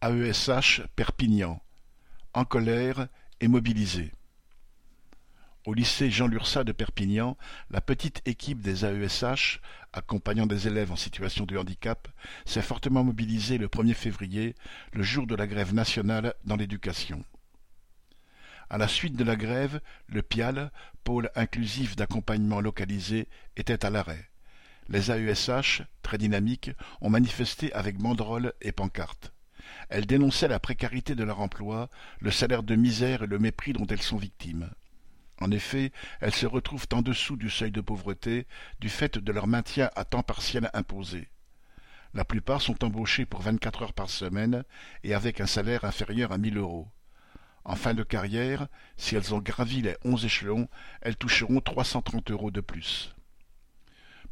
AESH Perpignan, en colère et mobilisé. Au lycée Jean Lursa de Perpignan, la petite équipe des AESH, accompagnant des élèves en situation de handicap, s'est fortement mobilisée le 1er février, le jour de la grève nationale dans l'éducation. À la suite de la grève, le PIAL, pôle inclusif d'accompagnement localisé, était à l'arrêt. Les AESH, très dynamiques, ont manifesté avec banderoles et pancartes. Elles dénonçaient la précarité de leur emploi, le salaire de misère et le mépris dont elles sont victimes. En effet, elles se retrouvent en dessous du seuil de pauvreté du fait de leur maintien à temps partiel imposé. La plupart sont embauchées pour vingt-quatre heures par semaine et avec un salaire inférieur à mille euros. En fin de carrière, si elles ont gravi les onze échelons, elles toucheront trois cent trente euros de plus.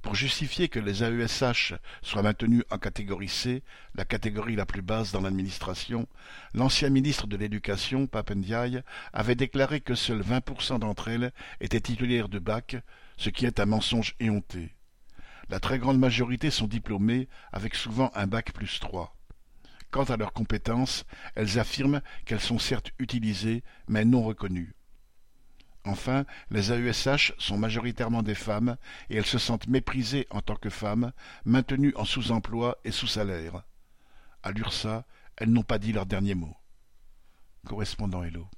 Pour justifier que les AESH soient maintenus en catégorie C, la catégorie la plus basse dans l'administration, l'ancien ministre de l'Éducation, Papendiaï, avait déclaré que seuls 20% d'entre elles étaient titulaires de bac, ce qui est un mensonge éhonté. La très grande majorité sont diplômées, avec souvent un bac plus trois. Quant à leurs compétences, elles affirment qu'elles sont certes utilisées, mais non reconnues. Enfin, les AESH sont majoritairement des femmes et elles se sentent méprisées en tant que femmes, maintenues en sous-emploi et sous-salaire. À l'URSA, elles n'ont pas dit leur dernier mot. Correspondant Hello.